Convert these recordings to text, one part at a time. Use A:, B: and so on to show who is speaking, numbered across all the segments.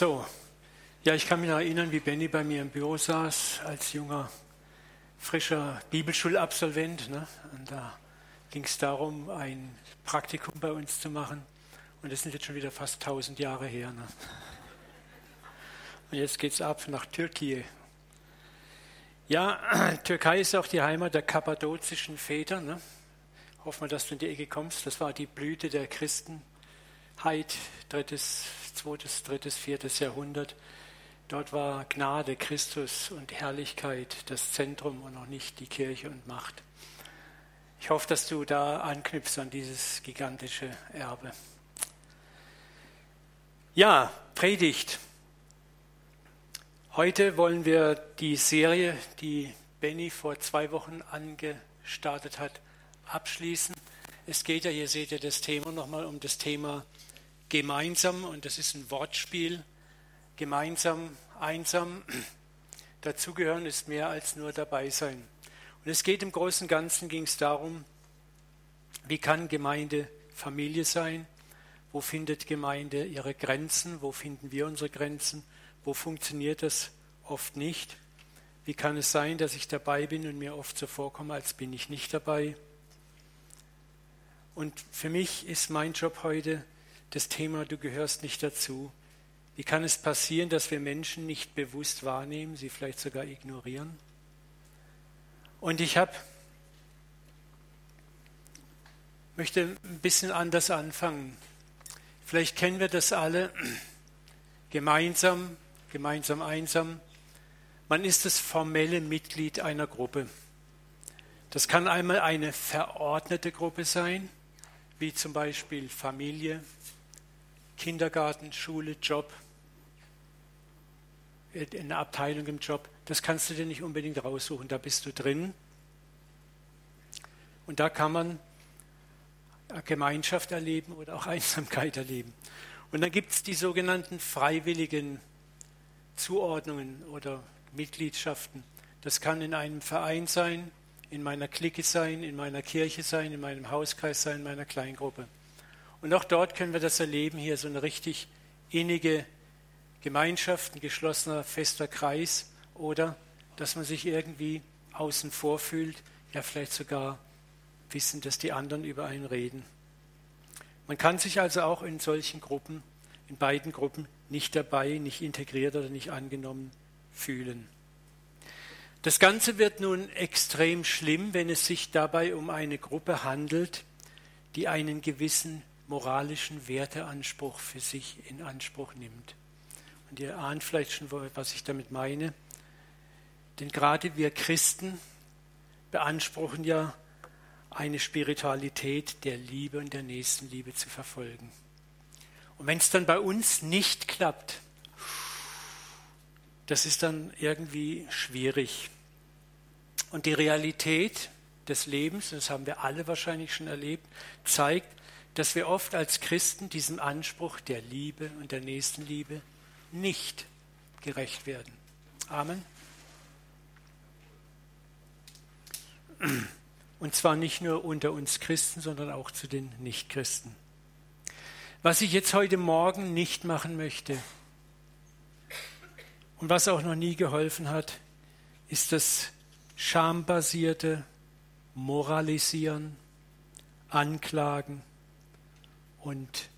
A: So, ja, ich kann mich noch erinnern, wie Benny bei mir im Büro saß, als junger, frischer Bibelschulabsolvent. Ne? Und da ging es darum, ein Praktikum bei uns zu machen. Und das sind jetzt schon wieder fast 1000 Jahre her. Ne? Und jetzt geht es ab nach Türkei. Ja, Türkei ist auch die Heimat der kappadozischen Väter. Ne? Hoffen wir, dass du in die Ecke kommst. Das war die Blüte der Christenheit, drittes, zweites, drittes, viertes Jahrhundert. Dort war Gnade, Christus und Herrlichkeit das Zentrum und noch nicht die Kirche und Macht. Ich hoffe, dass du da anknüpfst an dieses gigantische Erbe. Ja, Predigt. Heute wollen wir die Serie, die Benny vor zwei Wochen angestartet hat, abschließen. Es geht ja, hier seht ihr das Thema nochmal um das Thema gemeinsam und das ist ein Wortspiel. Gemeinsam, einsam. Dazugehören ist mehr als nur dabei sein. Und es geht im Großen und Ganzen ging es darum, wie kann Gemeinde Familie sein? Wo findet Gemeinde ihre Grenzen? Wo finden wir unsere Grenzen? Wo funktioniert das oft nicht? Wie kann es sein, dass ich dabei bin und mir oft so vorkomme, als bin ich nicht dabei? Und für mich ist mein Job heute das Thema, du gehörst nicht dazu. Wie kann es passieren, dass wir Menschen nicht bewusst wahrnehmen, sie vielleicht sogar ignorieren? Und ich habe möchte ein bisschen anders anfangen. Vielleicht kennen wir das alle gemeinsam, gemeinsam einsam. Man ist das formelle Mitglied einer Gruppe. Das kann einmal eine verordnete Gruppe sein, wie zum Beispiel Familie, Kindergarten, Schule, Job, eine Abteilung im Job. Das kannst du dir nicht unbedingt raussuchen, da bist du drin. Und da kann man Gemeinschaft erleben oder auch Einsamkeit erleben. Und dann gibt es die sogenannten freiwilligen Zuordnungen oder Mitgliedschaften. Das kann in einem Verein sein, in meiner Clique sein, in meiner Kirche sein, in meinem Hauskreis sein, in meiner Kleingruppe. Und auch dort können wir das erleben, hier so eine richtig innige Gemeinschaft, ein geschlossener, fester Kreis oder dass man sich irgendwie außen vor fühlt, ja vielleicht sogar wissen, dass die anderen über einen reden. Man kann sich also auch in solchen Gruppen, in beiden Gruppen, nicht dabei, nicht integriert oder nicht angenommen fühlen. Das Ganze wird nun extrem schlimm, wenn es sich dabei um eine Gruppe handelt, die einen gewissen moralischen Werteanspruch für sich in Anspruch nimmt. Und ihr ahnt vielleicht schon, was ich damit meine. Denn gerade wir Christen beanspruchen ja eine Spiritualität der Liebe und der Nächstenliebe zu verfolgen. Und wenn es dann bei uns nicht klappt, das ist dann irgendwie schwierig. Und die Realität des Lebens, das haben wir alle wahrscheinlich schon erlebt, zeigt, dass wir oft als Christen diesem Anspruch der Liebe und der Nächstenliebe nicht gerecht werden. Amen. Und zwar nicht nur unter uns Christen, sondern auch zu den Nichtchristen. Was ich jetzt heute Morgen nicht machen möchte und was auch noch nie geholfen hat, ist das schambasierte Moralisieren, Anklagen, und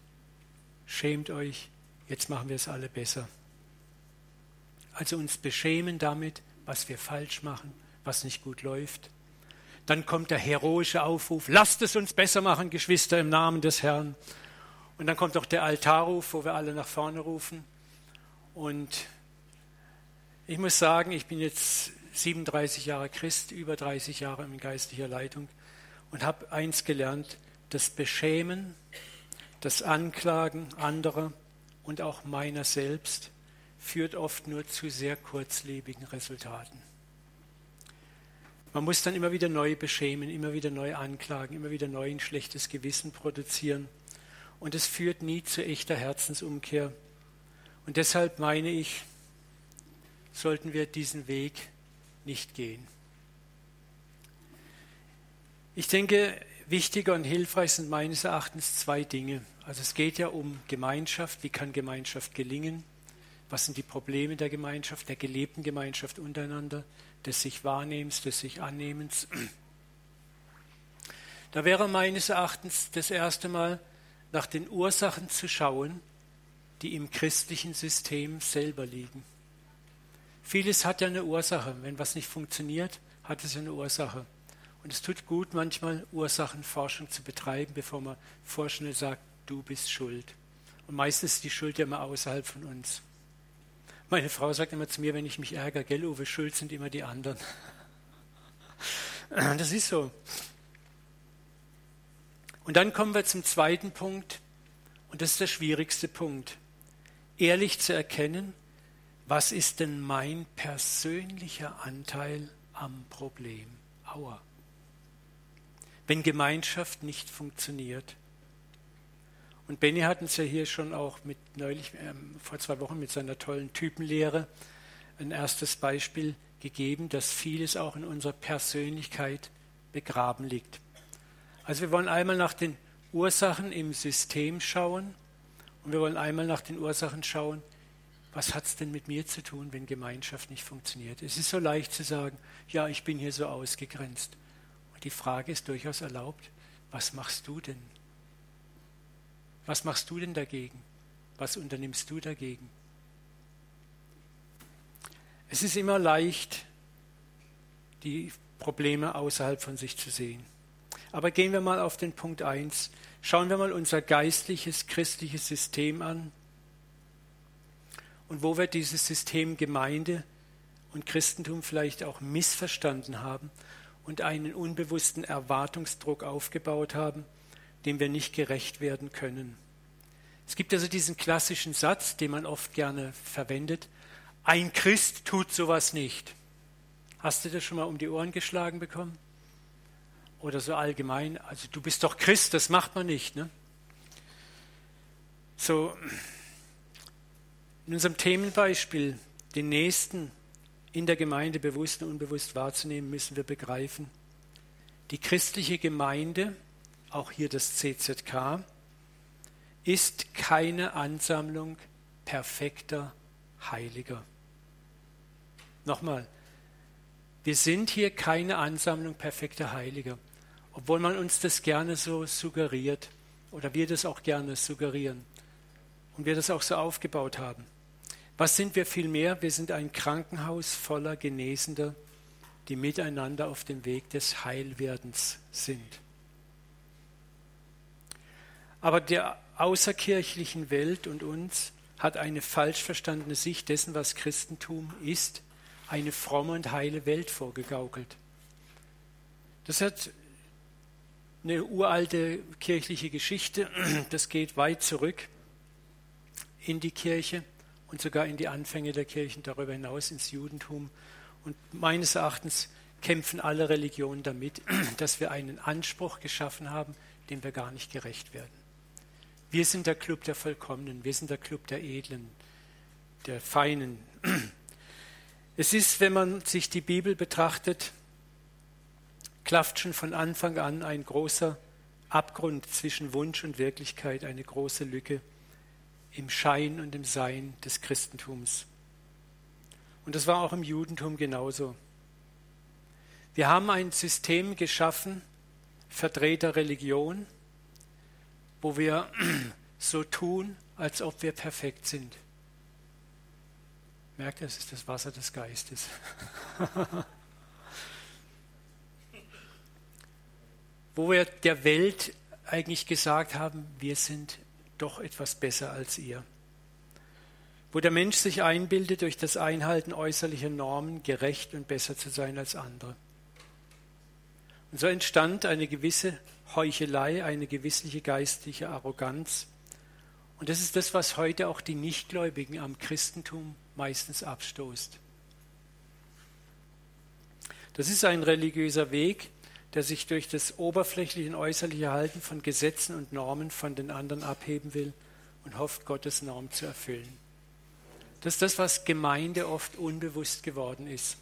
A: schämt euch, jetzt machen wir es alle besser. Also uns beschämen damit, was wir falsch machen, was nicht gut läuft. Dann kommt der heroische Aufruf, lasst es uns besser machen, Geschwister, im Namen des Herrn. Und dann kommt auch der Altarruf, wo wir alle nach vorne rufen. Und ich muss sagen, ich bin jetzt 37 Jahre Christ, über 30 Jahre in geistlicher Leitung und habe eins gelernt, das Beschämen das Anklagen anderer und auch meiner selbst führt oft nur zu sehr kurzlebigen Resultaten. Man muss dann immer wieder neu beschämen, immer wieder neu anklagen, immer wieder neu ein schlechtes Gewissen produzieren. Und es führt nie zu echter Herzensumkehr. Und deshalb meine ich, sollten wir diesen Weg nicht gehen. Ich denke, wichtiger und hilfreich sind meines Erachtens zwei Dinge. Also es geht ja um Gemeinschaft. Wie kann Gemeinschaft gelingen? Was sind die Probleme der Gemeinschaft, der gelebten Gemeinschaft untereinander, des sich Wahrnehmens, des sich Annehmens? Da wäre meines Erachtens das erste Mal nach den Ursachen zu schauen, die im christlichen System selber liegen. Vieles hat ja eine Ursache. Wenn was nicht funktioniert, hat es eine Ursache. Und es tut gut, manchmal Ursachenforschung zu betreiben, bevor man vorschnell sagt, du bist schuld. Und meistens ist die Schuld ja immer außerhalb von uns. Meine Frau sagt immer zu mir, wenn ich mich ärgere, gell, Uwe, schuld sind immer die anderen. Das ist so. Und dann kommen wir zum zweiten Punkt, und das ist der schwierigste Punkt. Ehrlich zu erkennen, was ist denn mein persönlicher Anteil am Problem? Aua. Wenn Gemeinschaft nicht funktioniert, und Benny hat uns ja hier schon auch mit neulich, ähm, vor zwei Wochen mit seiner tollen Typenlehre ein erstes Beispiel gegeben, dass vieles auch in unserer Persönlichkeit begraben liegt. Also wir wollen einmal nach den Ursachen im System schauen und wir wollen einmal nach den Ursachen schauen, was hat es denn mit mir zu tun, wenn Gemeinschaft nicht funktioniert. Es ist so leicht zu sagen, ja, ich bin hier so ausgegrenzt. Die Frage ist durchaus erlaubt, was machst du denn? Was machst du denn dagegen? Was unternimmst du dagegen? Es ist immer leicht, die Probleme außerhalb von sich zu sehen. Aber gehen wir mal auf den Punkt 1. Schauen wir mal unser geistliches, christliches System an und wo wir dieses System Gemeinde und Christentum vielleicht auch missverstanden haben und einen unbewussten Erwartungsdruck aufgebaut haben, dem wir nicht gerecht werden können. Es gibt also diesen klassischen Satz, den man oft gerne verwendet, ein Christ tut sowas nicht. Hast du das schon mal um die Ohren geschlagen bekommen? Oder so allgemein, also du bist doch Christ, das macht man nicht. Ne? So, in unserem Themenbeispiel, den Nächsten in der Gemeinde bewusst und unbewusst wahrzunehmen, müssen wir begreifen, die christliche Gemeinde auch hier das CZK, ist keine Ansammlung perfekter Heiliger. Nochmal, wir sind hier keine Ansammlung perfekter Heiliger, obwohl man uns das gerne so suggeriert oder wir das auch gerne suggerieren und wir das auch so aufgebaut haben. Was sind wir vielmehr? Wir sind ein Krankenhaus voller Genesender, die miteinander auf dem Weg des Heilwerdens sind. Aber der außerkirchlichen Welt und uns hat eine falsch verstandene Sicht dessen, was Christentum ist, eine fromme und heile Welt vorgegaukelt. Das hat eine uralte kirchliche Geschichte, das geht weit zurück in die Kirche und sogar in die Anfänge der Kirchen darüber hinaus ins Judentum. Und meines Erachtens kämpfen alle Religionen damit, dass wir einen Anspruch geschaffen haben, dem wir gar nicht gerecht werden. Wir sind der Club der Vollkommenen, wir sind der Club der Edlen, der Feinen. Es ist, wenn man sich die Bibel betrachtet, klafft schon von Anfang an ein großer Abgrund zwischen Wunsch und Wirklichkeit, eine große Lücke im Schein und im Sein des Christentums. Und das war auch im Judentum genauso. Wir haben ein System geschaffen, Vertreter Religion, wo wir so tun, als ob wir perfekt sind. Merkt ihr, es ist das Wasser des Geistes. wo wir der Welt eigentlich gesagt haben, wir sind doch etwas besser als ihr. Wo der Mensch sich einbildet, durch das Einhalten äußerlicher Normen gerecht und besser zu sein als andere. Und so entstand eine gewisse Heuchelei, eine gewissliche geistliche Arroganz. Und das ist das, was heute auch die Nichtgläubigen am Christentum meistens abstoßt. Das ist ein religiöser Weg, der sich durch das oberflächliche und äußerliche Halten von Gesetzen und Normen von den anderen abheben will und hofft, Gottes Norm zu erfüllen. Das ist das, was Gemeinde oft unbewusst geworden ist.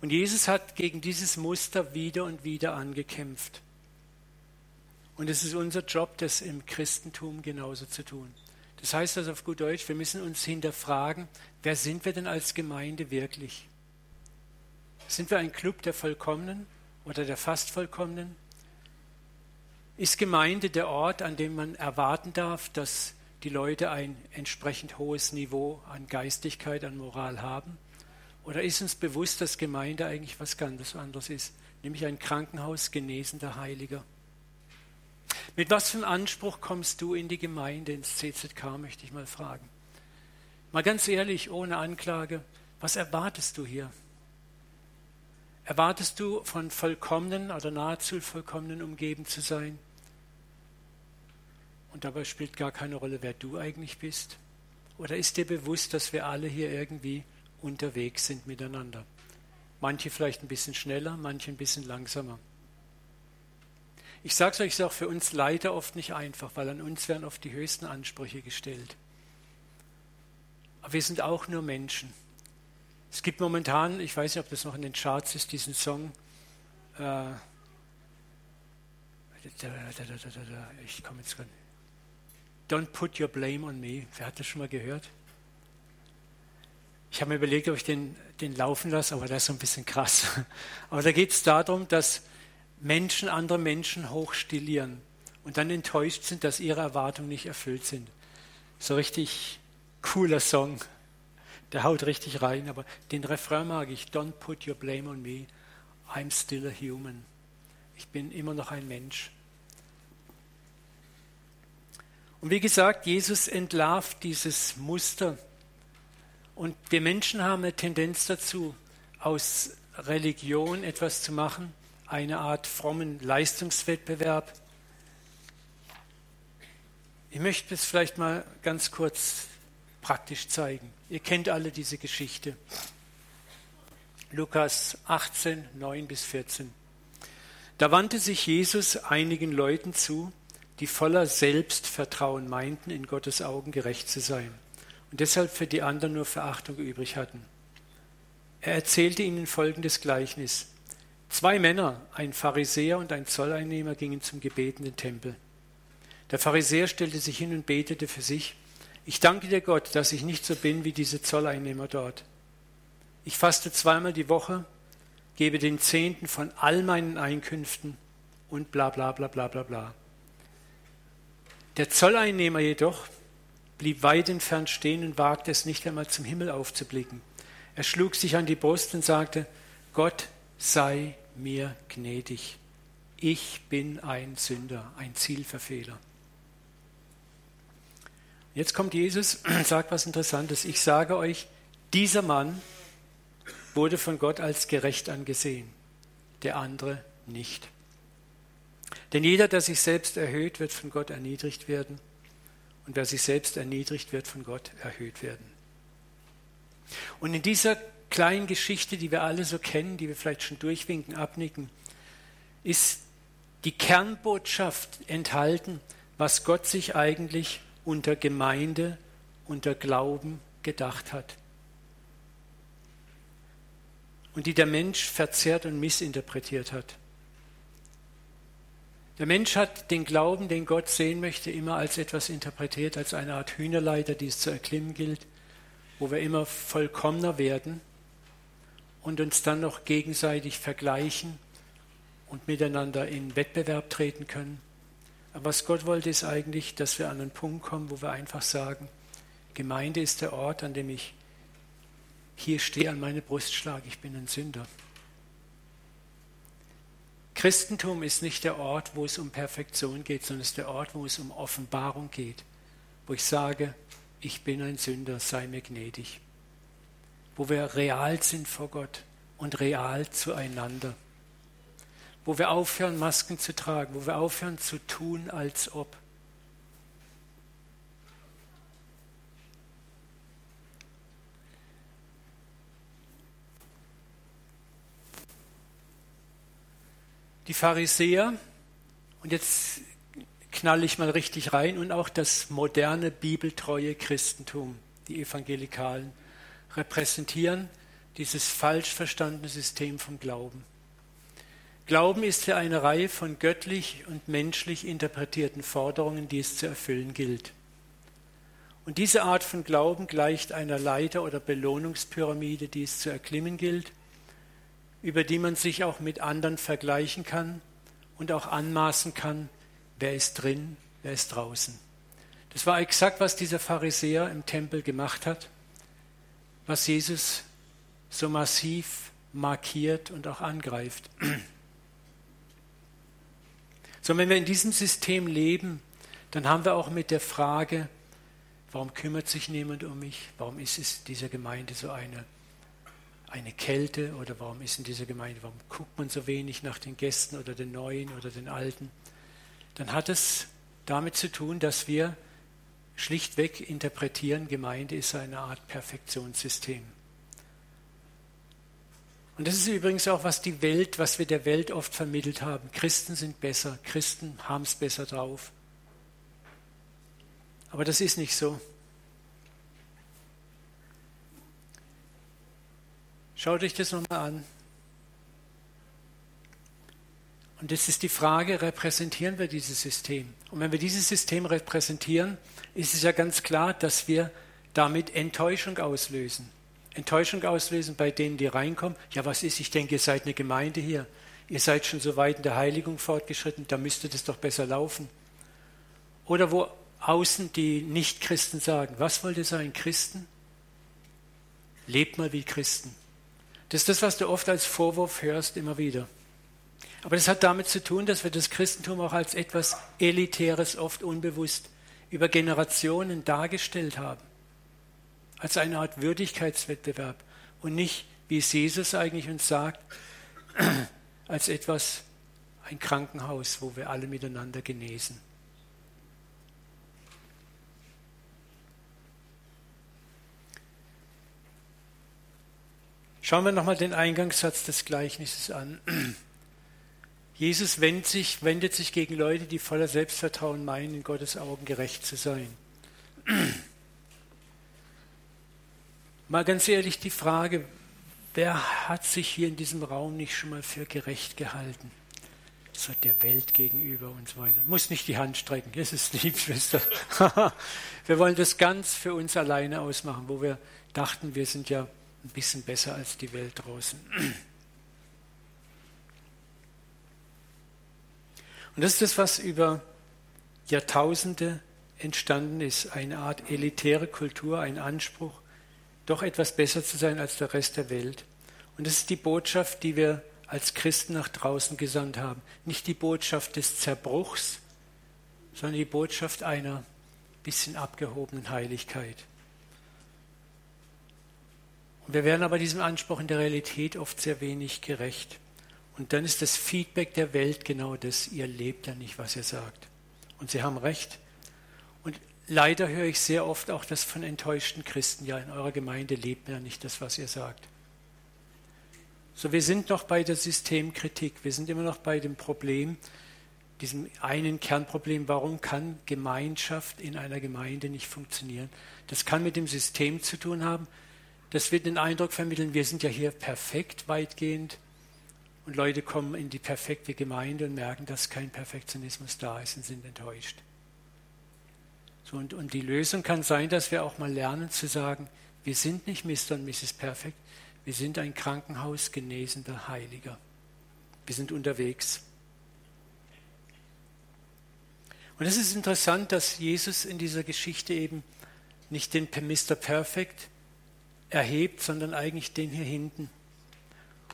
A: Und Jesus hat gegen dieses Muster wieder und wieder angekämpft. Und es ist unser Job, das im Christentum genauso zu tun. Das heißt also auf gut Deutsch, wir müssen uns hinterfragen, wer sind wir denn als Gemeinde wirklich? Sind wir ein Club der Vollkommenen oder der fast Vollkommenen? Ist Gemeinde der Ort, an dem man erwarten darf, dass die Leute ein entsprechend hohes Niveau an Geistigkeit, an Moral haben? Oder ist uns bewusst, dass Gemeinde eigentlich was ganz anderes ist, nämlich ein Krankenhaus genesender Heiliger? Mit was für einem Anspruch kommst du in die Gemeinde, ins CZK, möchte ich mal fragen. Mal ganz ehrlich, ohne Anklage, was erwartest du hier? Erwartest du von vollkommenen oder nahezu vollkommenen umgeben zu sein? Und dabei spielt gar keine Rolle, wer du eigentlich bist? Oder ist dir bewusst, dass wir alle hier irgendwie unterwegs sind miteinander? Manche vielleicht ein bisschen schneller, manche ein bisschen langsamer. Ich sage es euch, ist auch für uns Leiter oft nicht einfach, weil an uns werden oft die höchsten Ansprüche gestellt. Aber wir sind auch nur Menschen. Es gibt momentan, ich weiß nicht, ob das noch in den Charts ist, diesen Song. Äh, ich komme jetzt gerade. Don't put your blame on me. Wer hat das schon mal gehört? Ich habe mir überlegt, ob ich den, den laufen lasse, aber das ist so ein bisschen krass. Aber da geht es darum, dass Menschen andere Menschen hochstilieren und dann enttäuscht sind, dass ihre Erwartungen nicht erfüllt sind. So richtig cooler Song. Der haut richtig rein, aber den Refrain mag ich. Don't put your blame on me. I'm still a human. Ich bin immer noch ein Mensch. Und wie gesagt, Jesus entlarvt dieses Muster. Und wir Menschen haben eine Tendenz dazu, aus Religion etwas zu machen, eine Art frommen Leistungswettbewerb. Ich möchte es vielleicht mal ganz kurz praktisch zeigen. Ihr kennt alle diese Geschichte. Lukas 18, 9 bis 14. Da wandte sich Jesus einigen Leuten zu, die voller Selbstvertrauen meinten, in Gottes Augen gerecht zu sein und deshalb für die anderen nur Verachtung übrig hatten. Er erzählte ihnen folgendes Gleichnis. Zwei Männer, ein Pharisäer und ein Zolleinnehmer, gingen zum Gebet Tempel. Der Pharisäer stellte sich hin und betete für sich, ich danke dir Gott, dass ich nicht so bin wie diese Zolleinnehmer dort. Ich faste zweimal die Woche, gebe den Zehnten von all meinen Einkünften und bla bla bla bla bla bla. Der Zolleinnehmer jedoch blieb weit entfernt stehen und wagte es nicht einmal zum Himmel aufzublicken. Er schlug sich an die Brust und sagte, Gott sei mir gnädig. Ich bin ein Sünder, ein Zielverfehler. Jetzt kommt Jesus und sagt was Interessantes. Ich sage euch, dieser Mann wurde von Gott als gerecht angesehen, der andere nicht. Denn jeder, der sich selbst erhöht, wird von Gott erniedrigt werden. Und wer sich selbst erniedrigt, wird von Gott erhöht werden. Und in dieser kleinen Geschichte, die wir alle so kennen, die wir vielleicht schon durchwinken, abnicken, ist die Kernbotschaft enthalten, was Gott sich eigentlich unter Gemeinde, unter Glauben gedacht hat. Und die der Mensch verzerrt und missinterpretiert hat. Der Mensch hat den Glauben, den Gott sehen möchte, immer als etwas interpretiert, als eine Art Hühnerleiter, die es zu erklimmen gilt, wo wir immer vollkommener werden und uns dann noch gegenseitig vergleichen und miteinander in Wettbewerb treten können. Aber was Gott wollte, ist eigentlich, dass wir an einen Punkt kommen, wo wir einfach sagen, Gemeinde ist der Ort, an dem ich hier stehe, an meine Brust schlage, ich bin ein Sünder. Christentum ist nicht der Ort, wo es um Perfektion geht, sondern es ist der Ort, wo es um Offenbarung geht, wo ich sage, ich bin ein Sünder, sei mir gnädig. Wo wir real sind vor Gott und real zueinander. Wo wir aufhören, Masken zu tragen, wo wir aufhören zu tun, als ob. die Pharisäer, und jetzt knalle ich mal richtig rein, und auch das moderne bibeltreue Christentum, die Evangelikalen, repräsentieren dieses falsch verstandene System vom Glauben. Glauben ist ja eine Reihe von göttlich und menschlich interpretierten Forderungen, die es zu erfüllen gilt. Und diese Art von Glauben gleicht einer Leiter- oder Belohnungspyramide, die es zu erklimmen gilt, über die man sich auch mit anderen vergleichen kann und auch anmaßen kann, wer ist drin, wer ist draußen. Das war exakt, was dieser Pharisäer im Tempel gemacht hat, was Jesus so massiv markiert und auch angreift. So, wenn wir in diesem System leben, dann haben wir auch mit der Frage, warum kümmert sich niemand um mich? Warum ist es dieser Gemeinde so eine, eine Kälte? Oder warum ist in dieser Gemeinde, warum guckt man so wenig nach den Gästen oder den Neuen oder den Alten? Dann hat es damit zu tun, dass wir schlichtweg interpretieren, Gemeinde ist eine Art Perfektionssystem. Und das ist übrigens auch, was die Welt, was wir der Welt oft vermittelt haben. Christen sind besser, Christen haben es besser drauf. Aber das ist nicht so. Schaut euch das nochmal an. Und jetzt ist die Frage, repräsentieren wir dieses System? Und wenn wir dieses System repräsentieren, ist es ja ganz klar, dass wir damit Enttäuschung auslösen. Enttäuschung auslösen bei denen, die reinkommen. Ja, was ist? Ich denke, ihr seid eine Gemeinde hier. Ihr seid schon so weit in der Heiligung fortgeschritten, da müsste das doch besser laufen. Oder wo außen die Nichtchristen sagen, was wollt ihr sein, Christen? Lebt mal wie Christen. Das ist das, was du oft als Vorwurf hörst, immer wieder. Aber das hat damit zu tun, dass wir das Christentum auch als etwas Elitäres oft unbewusst über Generationen dargestellt haben. Als eine Art Würdigkeitswettbewerb und nicht, wie es Jesus eigentlich uns sagt, als etwas, ein Krankenhaus, wo wir alle miteinander genesen. Schauen wir nochmal den Eingangssatz des Gleichnisses an. Jesus wendet sich, wendet sich gegen Leute, die voller Selbstvertrauen meinen, in Gottes Augen gerecht zu sein. Mal ganz ehrlich die Frage, wer hat sich hier in diesem Raum nicht schon mal für gerecht gehalten? So der Welt gegenüber und so weiter. Muss nicht die Hand strecken, das ist lieb, Schwester. wir wollen das ganz für uns alleine ausmachen, wo wir dachten, wir sind ja ein bisschen besser als die Welt draußen. Und das ist das, was über Jahrtausende entstanden ist, eine Art elitäre Kultur, ein Anspruch, doch etwas besser zu sein als der Rest der Welt. Und das ist die Botschaft, die wir als Christen nach draußen gesandt haben. Nicht die Botschaft des Zerbruchs, sondern die Botschaft einer bisschen abgehobenen Heiligkeit. Und wir werden aber diesem Anspruch in der Realität oft sehr wenig gerecht. Und dann ist das Feedback der Welt genau das, ihr lebt ja nicht, was ihr sagt. Und sie haben recht. Leider höre ich sehr oft auch das von enttäuschten Christen, ja, in eurer Gemeinde lebt ja nicht das, was ihr sagt. So, wir sind noch bei der Systemkritik, wir sind immer noch bei dem Problem, diesem einen Kernproblem, warum kann Gemeinschaft in einer Gemeinde nicht funktionieren? Das kann mit dem System zu tun haben. Das wird den Eindruck vermitteln, wir sind ja hier perfekt weitgehend. Und Leute kommen in die perfekte Gemeinde und merken, dass kein Perfektionismus da ist und sind enttäuscht. Und, und die Lösung kann sein, dass wir auch mal lernen zu sagen, wir sind nicht Mr. und Mrs. Perfekt, wir sind ein Krankenhaus genesender Heiliger. Wir sind unterwegs. Und es ist interessant, dass Jesus in dieser Geschichte eben nicht den Mr. Perfect erhebt, sondern eigentlich den hier hinten.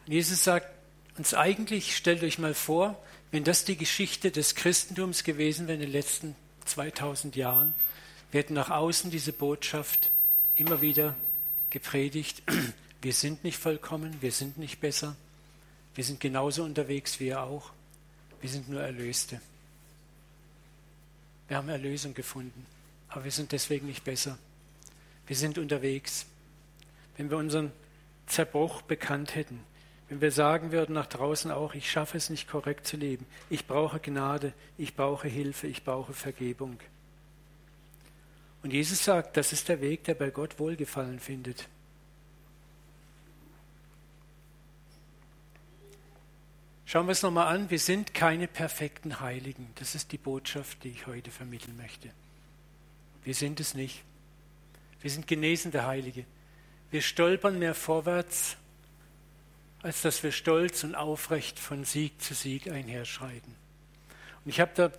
A: Und Jesus sagt, uns eigentlich, stellt euch mal vor, wenn das die Geschichte des Christentums gewesen wäre in den letzten 2000 Jahren, wir hätten nach außen diese Botschaft immer wieder gepredigt, wir sind nicht vollkommen, wir sind nicht besser, wir sind genauso unterwegs wie ihr auch, wir sind nur Erlöste. Wir haben Erlösung gefunden, aber wir sind deswegen nicht besser. Wir sind unterwegs. Wenn wir unseren Zerbruch bekannt hätten, wenn wir sagen würden nach draußen auch, ich schaffe es nicht korrekt zu leben, ich brauche Gnade, ich brauche Hilfe, ich brauche Vergebung. Und Jesus sagt, das ist der Weg, der bei Gott Wohlgefallen findet. Schauen wir es nochmal an, wir sind keine perfekten Heiligen. Das ist die Botschaft, die ich heute vermitteln möchte. Wir sind es nicht. Wir sind genesende Heilige. Wir stolpern mehr vorwärts, als dass wir stolz und aufrecht von Sieg zu Sieg einherschreiten. Und ich habe da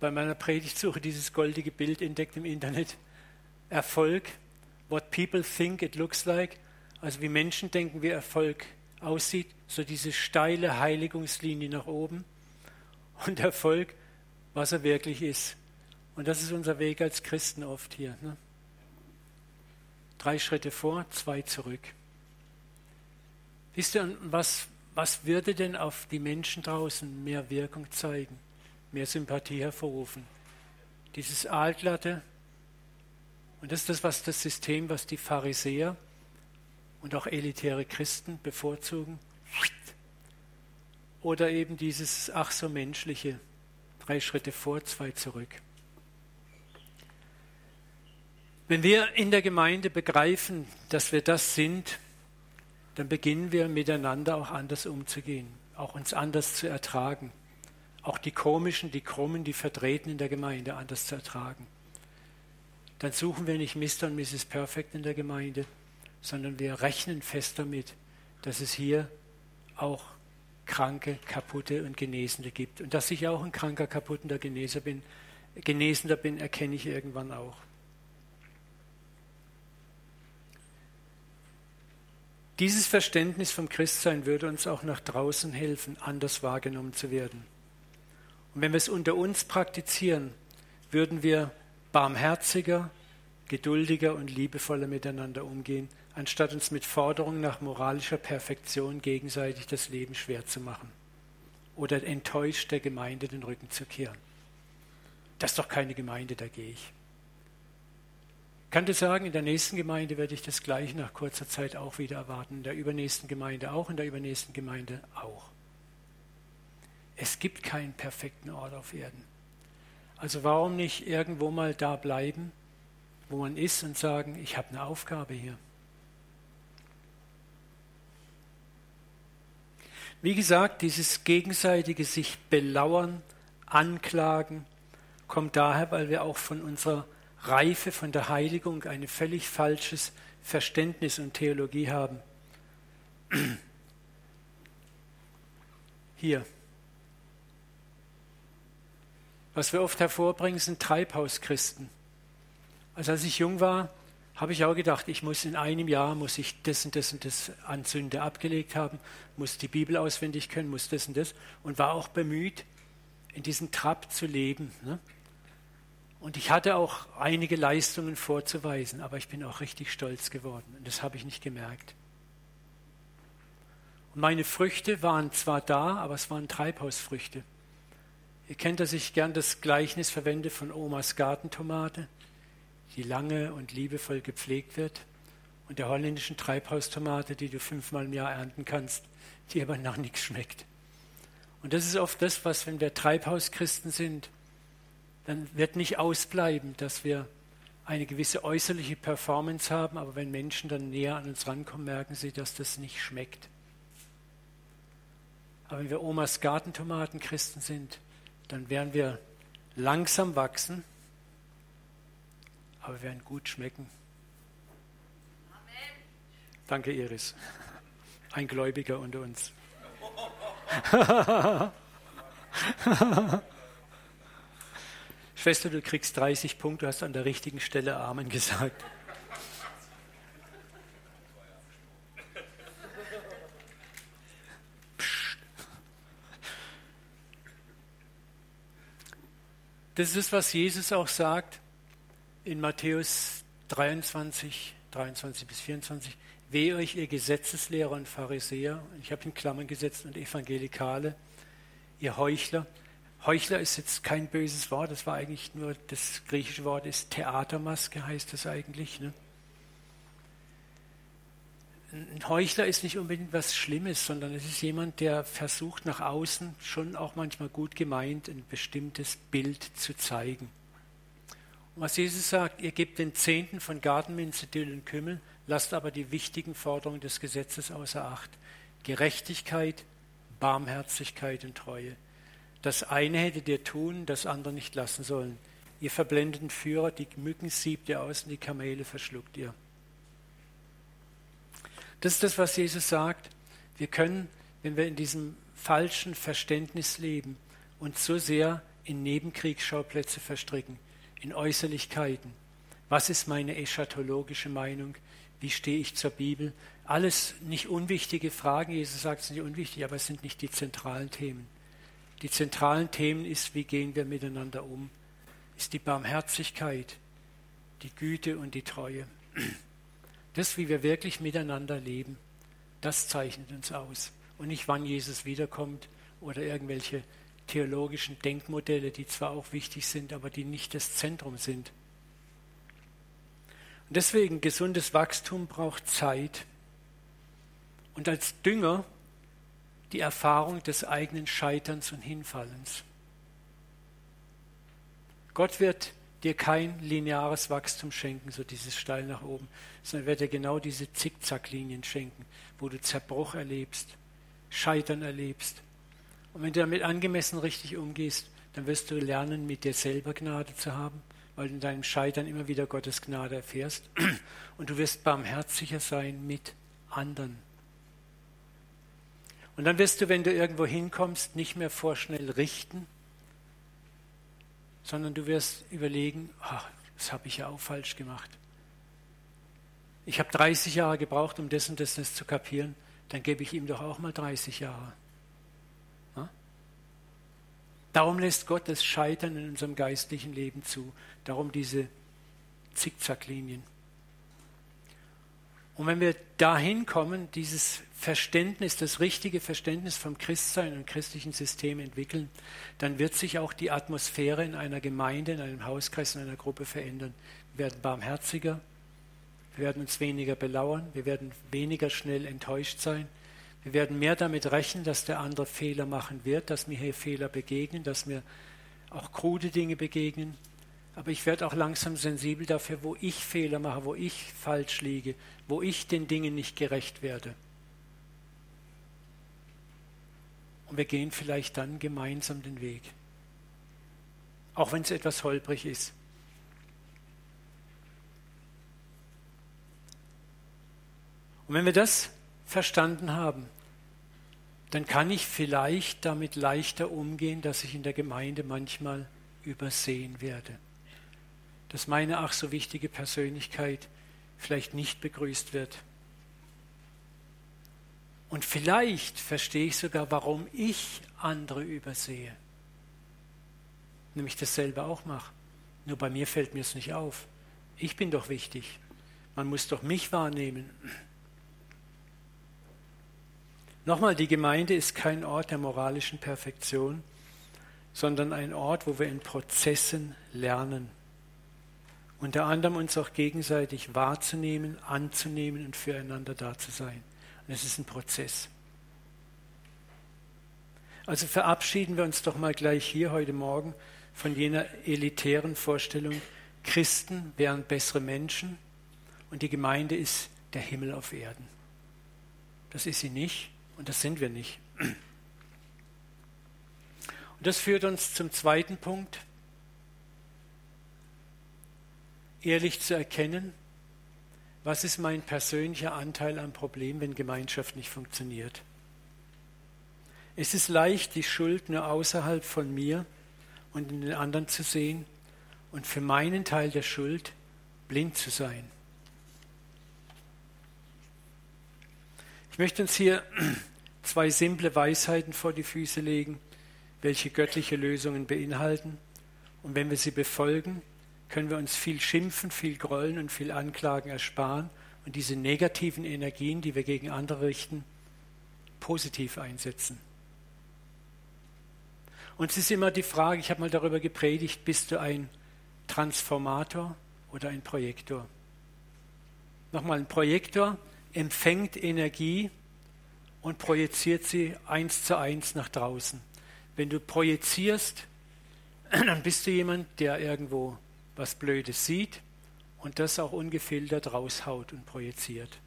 A: bei meiner Predigtsuche dieses goldige Bild entdeckt im Internet. Erfolg, what people think it looks like, also wie Menschen denken, wie Erfolg aussieht, so diese steile Heiligungslinie nach oben und Erfolg, was er wirklich ist. Und das ist unser Weg als Christen oft hier. Ne? Drei Schritte vor, zwei zurück. Wisst ihr, was, was würde denn auf die Menschen draußen mehr Wirkung zeigen, mehr Sympathie hervorrufen? Dieses Aalglatte, und das ist das, was das System, was die Pharisäer und auch elitäre Christen bevorzugen. Oder eben dieses ach so menschliche, drei Schritte vor, zwei zurück. Wenn wir in der Gemeinde begreifen, dass wir das sind, dann beginnen wir miteinander auch anders umzugehen, auch uns anders zu ertragen, auch die komischen, die krummen, die verdrehten in der Gemeinde anders zu ertragen. Dann suchen wir nicht Mr. und Mrs. Perfect in der Gemeinde, sondern wir rechnen fest damit, dass es hier auch Kranke, Kaputte und Genesende gibt. Und dass ich auch ein kranker, kaputter Geneser bin, Genesender bin, erkenne ich irgendwann auch. Dieses Verständnis vom Christsein würde uns auch nach draußen helfen, anders wahrgenommen zu werden. Und wenn wir es unter uns praktizieren, würden wir barmherziger, geduldiger und liebevoller miteinander umgehen, anstatt uns mit Forderungen nach moralischer Perfektion gegenseitig das Leben schwer zu machen oder enttäuscht der Gemeinde den Rücken zu kehren. Das ist doch keine Gemeinde, da gehe ich kann sagen, in der nächsten Gemeinde werde ich das gleich nach kurzer Zeit auch wieder erwarten, in der übernächsten Gemeinde auch, in der übernächsten Gemeinde auch. Es gibt keinen perfekten Ort auf Erden. Also warum nicht irgendwo mal da bleiben, wo man ist und sagen, ich habe eine Aufgabe hier. Wie gesagt, dieses gegenseitige sich belauern, anklagen, kommt daher, weil wir auch von unserer Reife von der Heiligung ein völlig falsches Verständnis und Theologie haben. Hier. Was wir oft hervorbringen, sind Treibhauschristen. Also als ich jung war, habe ich auch gedacht, ich muss in einem Jahr muss ich das und das und das an Sünde abgelegt haben, muss die Bibel auswendig können, muss das und das und war auch bemüht, in diesem Trab zu leben. Ne? Und ich hatte auch einige Leistungen vorzuweisen, aber ich bin auch richtig stolz geworden. Und das habe ich nicht gemerkt. Und meine Früchte waren zwar da, aber es waren Treibhausfrüchte. Ihr kennt, dass ich gern das Gleichnis verwende von Omas Gartentomate, die lange und liebevoll gepflegt wird, und der holländischen Treibhaustomate, die du fünfmal im Jahr ernten kannst, die aber nach nichts schmeckt. Und das ist oft das, was, wenn wir Treibhauschristen sind, dann wird nicht ausbleiben, dass wir eine gewisse äußerliche Performance haben, aber wenn Menschen dann näher an uns rankommen, merken sie, dass das nicht schmeckt. Aber wenn wir Omas Gartentomaten Christen sind, dann werden wir langsam wachsen, aber wir werden gut schmecken. Amen. Danke, Iris. Ein Gläubiger unter uns. Schwester, du kriegst 30 Punkte, du hast an der richtigen Stelle Amen gesagt. Das ist, was Jesus auch sagt in Matthäus 23, 23 bis 24. Wehe euch, ihr Gesetzeslehrer und Pharisäer, ich habe in Klammern gesetzt, und Evangelikale, ihr Heuchler, Heuchler ist jetzt kein böses Wort, das war eigentlich nur, das griechische Wort ist Theatermaske, heißt das eigentlich. Ne? Ein Heuchler ist nicht unbedingt was Schlimmes, sondern es ist jemand, der versucht nach außen, schon auch manchmal gut gemeint, ein bestimmtes Bild zu zeigen. Und was Jesus sagt, ihr gebt den Zehnten von Gartenminze, Dill und Kümmel, lasst aber die wichtigen Forderungen des Gesetzes außer Acht. Gerechtigkeit, Barmherzigkeit und Treue. Das eine hättet ihr tun, das andere nicht lassen sollen. Ihr verblendeten Führer, die Mücken siebt ihr aus und die Kamele verschluckt ihr. Das ist das, was Jesus sagt. Wir können, wenn wir in diesem falschen Verständnis leben, uns so sehr in Nebenkriegsschauplätze verstricken, in Äußerlichkeiten. Was ist meine eschatologische Meinung? Wie stehe ich zur Bibel? Alles nicht unwichtige Fragen. Jesus sagt es nicht unwichtig, aber es sind nicht die zentralen Themen. Die zentralen Themen ist, wie gehen wir miteinander um? Ist die Barmherzigkeit, die Güte und die Treue. Das, wie wir wirklich miteinander leben, das zeichnet uns aus. Und nicht, wann Jesus wiederkommt oder irgendwelche theologischen Denkmodelle, die zwar auch wichtig sind, aber die nicht das Zentrum sind. Und deswegen gesundes Wachstum braucht Zeit. Und als Dünger die Erfahrung des eigenen Scheiterns und Hinfallens. Gott wird dir kein lineares Wachstum schenken, so dieses steil nach oben, sondern wird dir genau diese Zickzacklinien schenken, wo du Zerbruch erlebst, Scheitern erlebst, und wenn du damit angemessen richtig umgehst, dann wirst du lernen, mit dir selber Gnade zu haben, weil du in deinem Scheitern immer wieder Gottes Gnade erfährst. Und du wirst barmherziger sein mit anderen. Und dann wirst du, wenn du irgendwo hinkommst, nicht mehr vorschnell richten, sondern du wirst überlegen, ach, das habe ich ja auch falsch gemacht. Ich habe 30 Jahre gebraucht, um das und das, das zu kapieren, dann gebe ich ihm doch auch mal 30 Jahre. Darum lässt Gott das Scheitern in unserem geistlichen Leben zu. Darum diese Zickzacklinien. Und wenn wir dahin kommen, dieses Verständnis, das richtige Verständnis vom Christsein und christlichen System entwickeln, dann wird sich auch die Atmosphäre in einer Gemeinde, in einem Hauskreis, in einer Gruppe verändern. Wir werden barmherziger, wir werden uns weniger belauern, wir werden weniger schnell enttäuscht sein, wir werden mehr damit rechnen, dass der andere Fehler machen wird, dass mir hier Fehler begegnen, dass mir auch krude Dinge begegnen. Aber ich werde auch langsam sensibel dafür, wo ich Fehler mache, wo ich falsch liege, wo ich den Dingen nicht gerecht werde. Und wir gehen vielleicht dann gemeinsam den Weg. Auch wenn es etwas holprig ist. Und wenn wir das verstanden haben, dann kann ich vielleicht damit leichter umgehen, dass ich in der Gemeinde manchmal übersehen werde. Dass meine ach so wichtige Persönlichkeit vielleicht nicht begrüßt wird. Und vielleicht verstehe ich sogar, warum ich andere übersehe. Nämlich dasselbe auch mache. Nur bei mir fällt mir es nicht auf. Ich bin doch wichtig. Man muss doch mich wahrnehmen. Nochmal, die Gemeinde ist kein Ort der moralischen Perfektion, sondern ein Ort, wo wir in Prozessen lernen. Unter anderem uns auch gegenseitig wahrzunehmen, anzunehmen und füreinander da zu sein. Und es ist ein Prozess. Also verabschieden wir uns doch mal gleich hier heute Morgen von jener elitären Vorstellung, Christen wären bessere Menschen und die Gemeinde ist der Himmel auf Erden. Das ist sie nicht. Und das sind wir nicht. Und das führt uns zum zweiten Punkt. Ehrlich zu erkennen, was ist mein persönlicher Anteil am Problem, wenn Gemeinschaft nicht funktioniert. Es ist leicht, die Schuld nur außerhalb von mir und in den anderen zu sehen und für meinen Teil der Schuld blind zu sein. Ich möchte uns hier zwei simple Weisheiten vor die Füße legen, welche göttliche Lösungen beinhalten. Und wenn wir sie befolgen, können wir uns viel Schimpfen, viel Grollen und viel Anklagen ersparen und diese negativen Energien, die wir gegen andere richten, positiv einsetzen. Und es ist immer die Frage, ich habe mal darüber gepredigt, bist du ein Transformator oder ein Projektor? Nochmal, ein Projektor empfängt Energie und projiziert sie eins zu eins nach draußen. Wenn du projizierst, dann bist du jemand, der irgendwo was Blödes sieht und das auch ungefiltert raushaut und projiziert.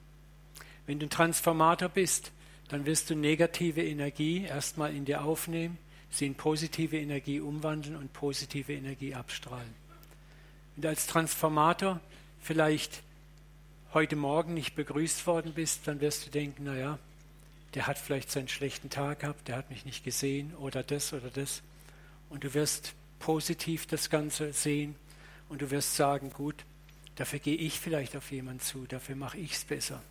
A: Wenn du ein Transformator bist, dann wirst du negative Energie erstmal in dir aufnehmen, sie in positive Energie umwandeln und positive Energie abstrahlen. Wenn du als Transformator vielleicht heute Morgen nicht begrüßt worden bist, dann wirst du denken, naja, der hat vielleicht seinen schlechten Tag gehabt, der hat mich nicht gesehen oder das oder das. Und du wirst positiv das Ganze sehen und du wirst sagen, gut, dafür gehe ich vielleicht auf jemanden zu, dafür mache ich es besser.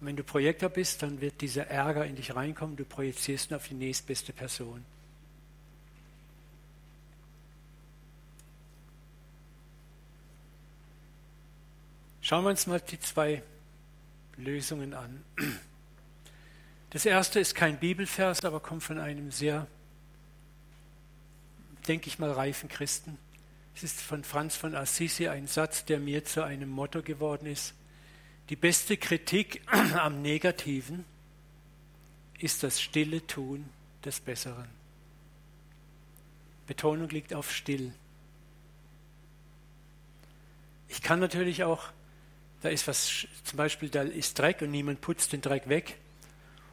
A: Und wenn du Projektor bist, dann wird dieser Ärger in dich reinkommen, du projizierst ihn auf die nächstbeste Person. Schauen wir uns mal die zwei Lösungen an. Das erste ist kein Bibelvers, aber kommt von einem sehr, denke ich mal, reifen Christen. Es ist von Franz von Assisi ein Satz, der mir zu einem Motto geworden ist. Die beste Kritik am Negativen ist das stille Tun des Besseren. Betonung liegt auf still. Ich kann natürlich auch da ist was, zum Beispiel, da ist Dreck und niemand putzt den Dreck weg.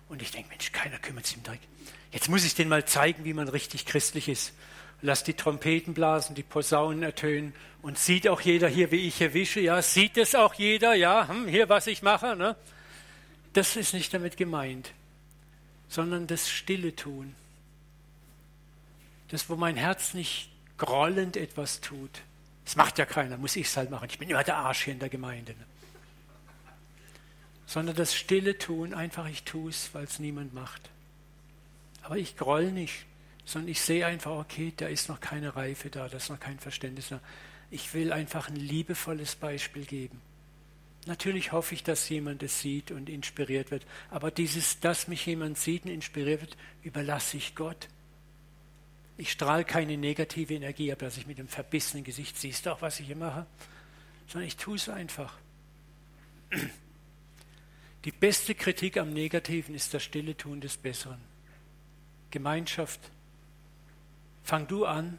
A: Und ich denke, Mensch, keiner kümmert sich um Dreck. Jetzt muss ich denen mal zeigen, wie man richtig christlich ist. Lass die Trompeten blasen, die Posaunen ertönen und sieht auch jeder hier, wie ich erwische. Ja, sieht es auch jeder, ja, hm, hier, was ich mache. Ne? Das ist nicht damit gemeint, sondern das Stille tun. Das, wo mein Herz nicht grollend etwas tut. Das macht ja keiner, muss ich es halt machen. Ich bin immer der Arsch hier in der Gemeinde. Ne? sondern das stille Tun, einfach ich tue es, weil es niemand macht. Aber ich groll nicht, sondern ich sehe einfach, okay, da ist noch keine Reife da, da ist noch kein Verständnis da. Ich will einfach ein liebevolles Beispiel geben. Natürlich hoffe ich, dass jemand es sieht und inspiriert wird, aber dieses, dass mich jemand sieht und inspiriert wird, überlasse ich Gott. Ich strahle keine negative Energie ab, dass ich mit dem verbissenen Gesicht, siehst auch, was ich hier mache, sondern ich tue es einfach. Die beste Kritik am Negativen ist das stille Tun des Besseren. Gemeinschaft. Fang du an,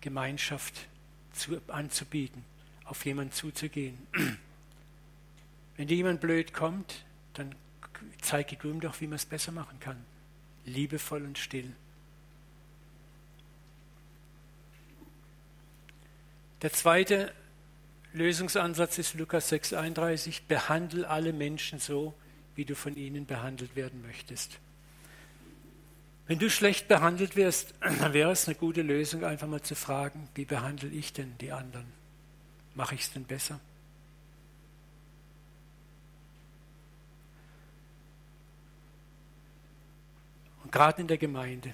A: Gemeinschaft zu, anzubieten, auf jemanden zuzugehen. Wenn dir jemand blöd kommt, dann zeige du ihm doch, wie man es besser machen kann. Liebevoll und still. Der zweite Lösungsansatz ist Lukas 6,31, behandle alle Menschen so, wie du von ihnen behandelt werden möchtest. Wenn du schlecht behandelt wirst, dann wäre es eine gute Lösung, einfach mal zu fragen, wie behandle ich denn die anderen? Mache ich es denn besser? Und gerade in der Gemeinde.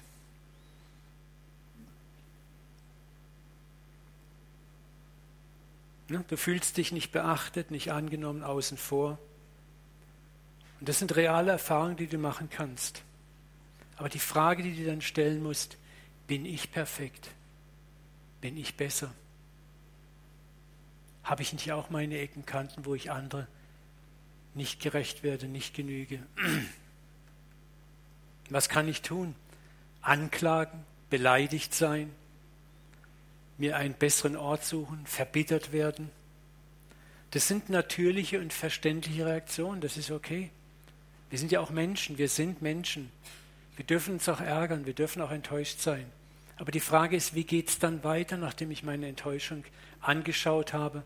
A: Ne? Du fühlst dich nicht beachtet, nicht angenommen, außen vor. Und das sind reale Erfahrungen, die du machen kannst. Aber die Frage, die du dann stellen musst, bin ich perfekt? Bin ich besser? Habe ich nicht auch meine Ecken, Kanten, wo ich andere nicht gerecht werde, nicht genüge? Was kann ich tun? Anklagen, beleidigt sein, mir einen besseren Ort suchen, verbittert werden. Das sind natürliche und verständliche Reaktionen, das ist okay. Wir sind ja auch Menschen, wir sind Menschen. Wir dürfen uns auch ärgern, wir dürfen auch enttäuscht sein. Aber die Frage ist, wie geht es dann weiter, nachdem ich meine Enttäuschung angeschaut habe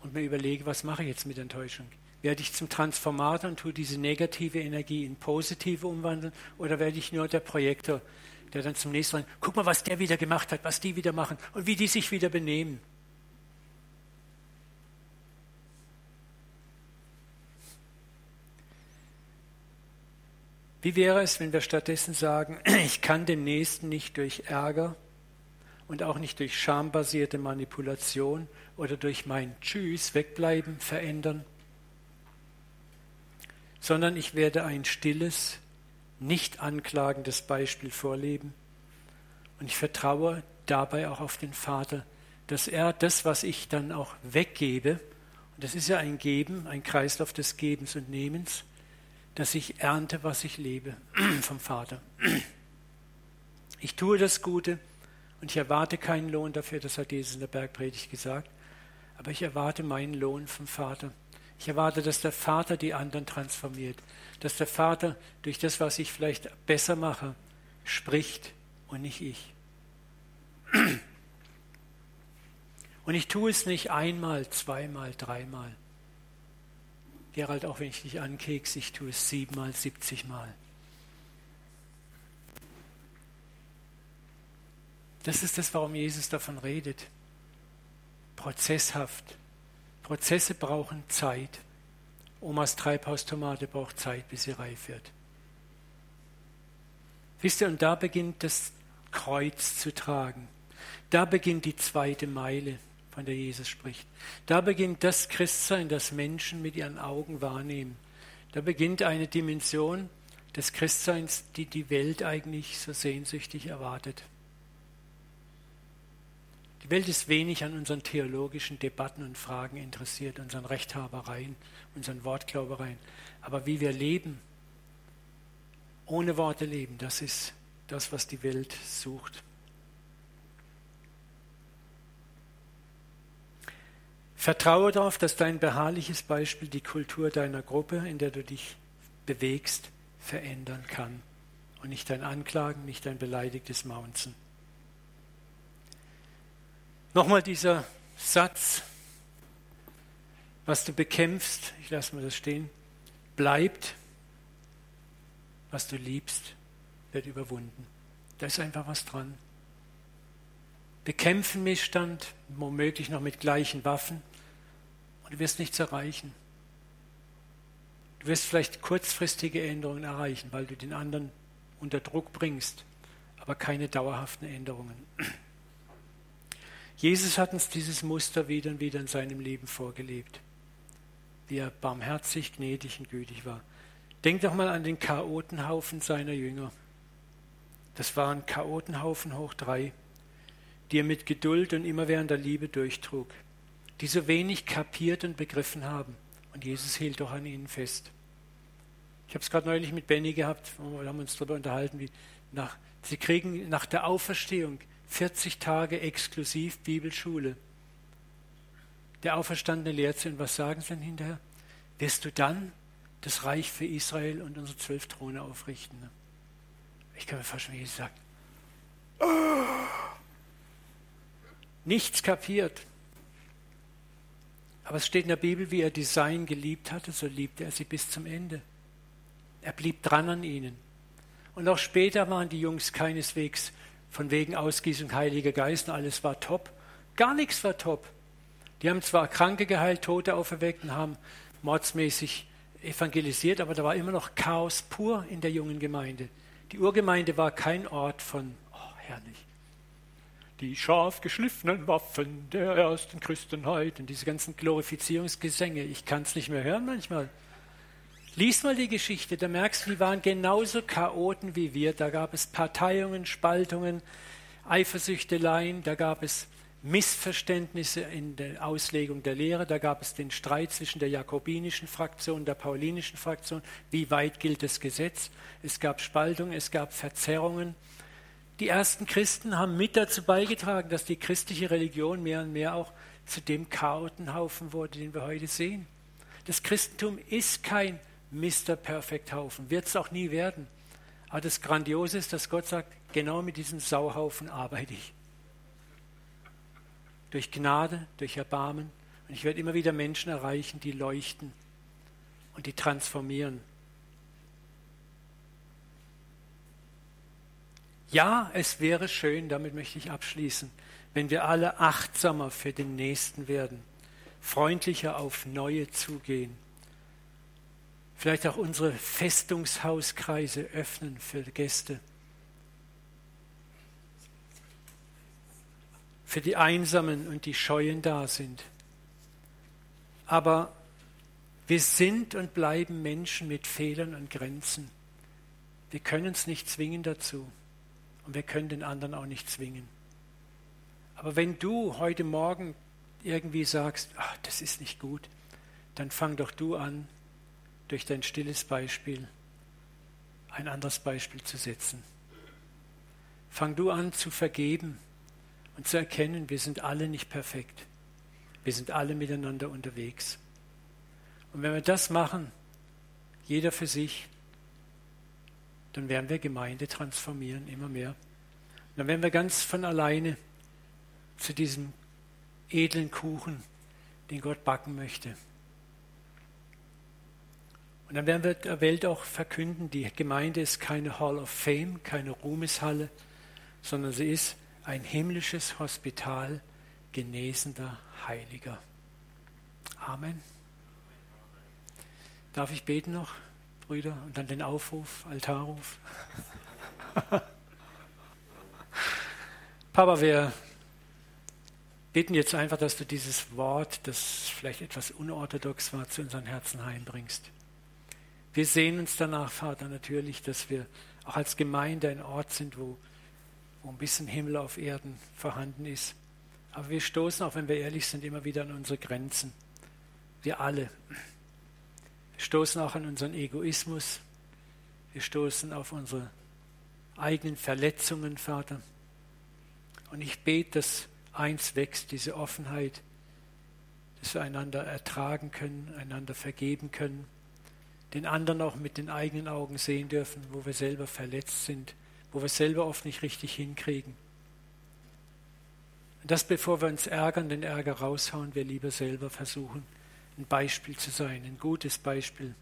A: und mir überlege, was mache ich jetzt mit Enttäuschung? Werde ich zum Transformator und tue diese negative Energie in positive umwandeln oder werde ich nur der Projektor, der dann zum nächsten Mal, guck mal, was der wieder gemacht hat, was die wieder machen und wie die sich wieder benehmen. Wie wäre es, wenn wir stattdessen sagen, ich kann den Nächsten nicht durch Ärger und auch nicht durch schambasierte Manipulation oder durch mein Tschüss wegbleiben verändern, sondern ich werde ein stilles, nicht anklagendes Beispiel vorleben. Und ich vertraue dabei auch auf den Vater, dass er das, was ich dann auch weggebe, und das ist ja ein Geben, ein Kreislauf des Gebens und Nehmens, dass ich ernte, was ich lebe vom Vater. Ich tue das Gute und ich erwarte keinen Lohn dafür, das hat Jesus in der Bergpredigt gesagt, aber ich erwarte meinen Lohn vom Vater. Ich erwarte, dass der Vater die anderen transformiert, dass der Vater durch das, was ich vielleicht besser mache, spricht und nicht ich. Und ich tue es nicht einmal, zweimal, dreimal. Gerald, auch wenn ich dich ankeks, ich tue es siebenmal, siebzigmal. Das ist das, warum Jesus davon redet. Prozesshaft. Prozesse brauchen Zeit. Omas Treibhaustomate braucht Zeit, bis sie reif wird. Wisst ihr, und da beginnt das Kreuz zu tragen. Da beginnt die zweite Meile, von der Jesus spricht. Da beginnt das Christsein, das Menschen mit ihren Augen wahrnehmen. Da beginnt eine Dimension des Christseins, die die Welt eigentlich so sehnsüchtig erwartet. Die Welt ist wenig an unseren theologischen Debatten und Fragen interessiert, unseren Rechthabereien, unseren Wortglaubereien. Aber wie wir leben, ohne Worte leben, das ist das, was die Welt sucht. Vertraue darauf, dass dein beharrliches Beispiel die Kultur deiner Gruppe, in der du dich bewegst, verändern kann. Und nicht dein Anklagen, nicht dein beleidigtes Maunzen. Nochmal dieser Satz, was du bekämpfst, ich lasse mal das stehen, bleibt, was du liebst, wird überwunden. Da ist einfach was dran. Bekämpfen Missstand, womöglich noch mit gleichen Waffen, du wirst nichts erreichen. Du wirst vielleicht kurzfristige Änderungen erreichen, weil du den anderen unter Druck bringst, aber keine dauerhaften Änderungen. Jesus hat uns dieses Muster wieder und wieder in seinem Leben vorgelebt, wie er barmherzig, gnädig und gütig war. Denk doch mal an den Chaotenhaufen seiner Jünger. Das waren Chaotenhaufen hoch drei, die er mit Geduld und immerwährender Liebe durchtrug, die so wenig kapiert und begriffen haben. Und Jesus hielt doch an ihnen fest. Ich habe es gerade neulich mit Benny gehabt, wir haben uns darüber unterhalten, wie nach, sie kriegen nach der Auferstehung 40 Tage exklusiv Bibelschule. Der Auferstandene lehrt sie und was sagen sie dann hinterher? Wirst du dann das Reich für Israel und unsere zwölf Throne aufrichten? Ich kann mir vorstellen, wie Jesus sagt, oh, nichts kapiert. Aber es steht in der Bibel, wie er Design geliebt hatte, so liebte er sie bis zum Ende. Er blieb dran an ihnen. Und auch später waren die Jungs keineswegs von wegen Ausgießung Heiliger Geist, alles war top. Gar nichts war top. Die haben zwar Kranke geheilt, Tote auferweckt und haben mordsmäßig evangelisiert, aber da war immer noch Chaos pur in der jungen Gemeinde. Die Urgemeinde war kein Ort von, oh, herrlich, die scharf geschliffenen Waffen der ersten Christenheit und diese ganzen Glorifizierungsgesänge. Ich kann es nicht mehr hören manchmal. Lies mal die Geschichte, da merkst du, die waren genauso Chaoten wie wir. Da gab es Parteiungen, Spaltungen, Eifersüchteleien, da gab es Missverständnisse in der Auslegung der Lehre, da gab es den Streit zwischen der jakobinischen Fraktion und der paulinischen Fraktion. Wie weit gilt das Gesetz? Es gab Spaltungen, es gab Verzerrungen. Die ersten Christen haben mit dazu beigetragen, dass die christliche Religion mehr und mehr auch zu dem Chaotenhaufen wurde, den wir heute sehen. Das Christentum ist kein Mr. Perfect Haufen. Wird es auch nie werden. Aber das Grandiose ist, dass Gott sagt, genau mit diesem Sauhaufen arbeite ich. Durch Gnade, durch Erbarmen. Und ich werde immer wieder Menschen erreichen, die leuchten und die transformieren. Ja, es wäre schön, damit möchte ich abschließen, wenn wir alle achtsamer für den Nächsten werden, freundlicher auf Neue zugehen vielleicht auch unsere Festungshauskreise öffnen für Gäste. Für die Einsamen und die Scheuen da sind. Aber wir sind und bleiben Menschen mit Fehlern und Grenzen. Wir können es nicht zwingen dazu. Und wir können den anderen auch nicht zwingen. Aber wenn du heute Morgen irgendwie sagst, ach, das ist nicht gut, dann fang doch du an, durch dein stilles Beispiel ein anderes Beispiel zu setzen. Fang du an zu vergeben und zu erkennen, wir sind alle nicht perfekt. Wir sind alle miteinander unterwegs. Und wenn wir das machen, jeder für sich, dann werden wir Gemeinde transformieren, immer mehr. Und dann werden wir ganz von alleine zu diesem edlen Kuchen, den Gott backen möchte. Und dann werden wir der Welt auch verkünden, die Gemeinde ist keine Hall of Fame, keine Ruhmeshalle, sondern sie ist ein himmlisches Hospital genesender Heiliger. Amen. Darf ich beten noch, Brüder, und dann den Aufruf, Altarruf? Papa, wir bitten jetzt einfach, dass du dieses Wort, das vielleicht etwas unorthodox war, zu unseren Herzen heimbringst. Wir sehen uns danach, Vater, natürlich, dass wir auch als Gemeinde ein Ort sind, wo, wo ein bisschen Himmel auf Erden vorhanden ist. Aber wir stoßen, auch wenn wir ehrlich sind, immer wieder an unsere Grenzen. Wir alle. Wir stoßen auch an unseren Egoismus. Wir stoßen auf unsere eigenen Verletzungen, Vater. Und ich bete, dass eins wächst, diese Offenheit, dass wir einander ertragen können, einander vergeben können, den anderen auch mit den eigenen Augen sehen dürfen, wo wir selber verletzt sind, wo wir selber oft nicht richtig hinkriegen. Und das, bevor wir uns ärgern, den Ärger raushauen, wir lieber selber versuchen, ein Beispiel zu sein, ein gutes Beispiel,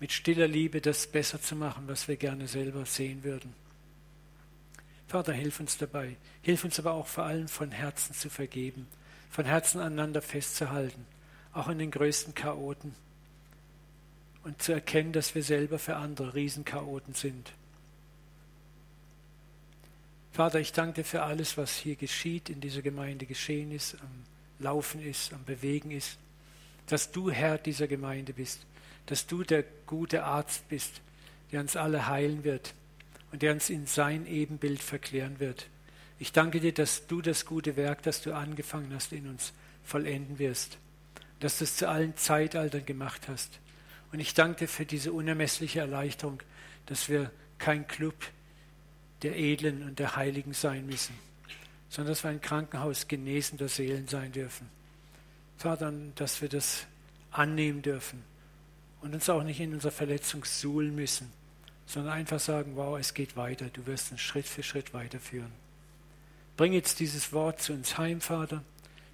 A: mit stiller Liebe das besser zu machen, was wir gerne selber sehen würden. Vater, hilf uns dabei. Hilf uns aber auch vor allem von Herzen zu vergeben, von Herzen aneinander festzuhalten, auch in den größten Chaoten. Und zu erkennen, dass wir selber für andere Riesenchaoten sind. Vater, ich danke dir für alles, was hier geschieht, in dieser Gemeinde geschehen ist, am Laufen ist, am Bewegen ist. Dass du Herr dieser Gemeinde bist, dass du der gute Arzt bist, der uns alle heilen wird, und der uns in sein Ebenbild verklären wird. Ich danke dir, dass du das gute Werk, das du angefangen hast, in uns vollenden wirst, dass du es zu allen Zeitaltern gemacht hast. Und ich danke dir für diese unermessliche Erleichterung, dass wir kein Club der Edlen und der Heiligen sein müssen, sondern dass wir ein Krankenhaus genesender Seelen sein dürfen. Vater, dass wir das annehmen dürfen und uns auch nicht in unserer Verletzung suhlen müssen, sondern einfach sagen, wow, es geht weiter, du wirst uns Schritt für Schritt weiterführen. Bring jetzt dieses Wort zu uns heim, Vater.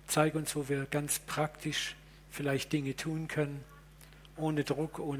A: Zeig uns, wo wir ganz praktisch vielleicht Dinge tun können, ohne Druck, ohne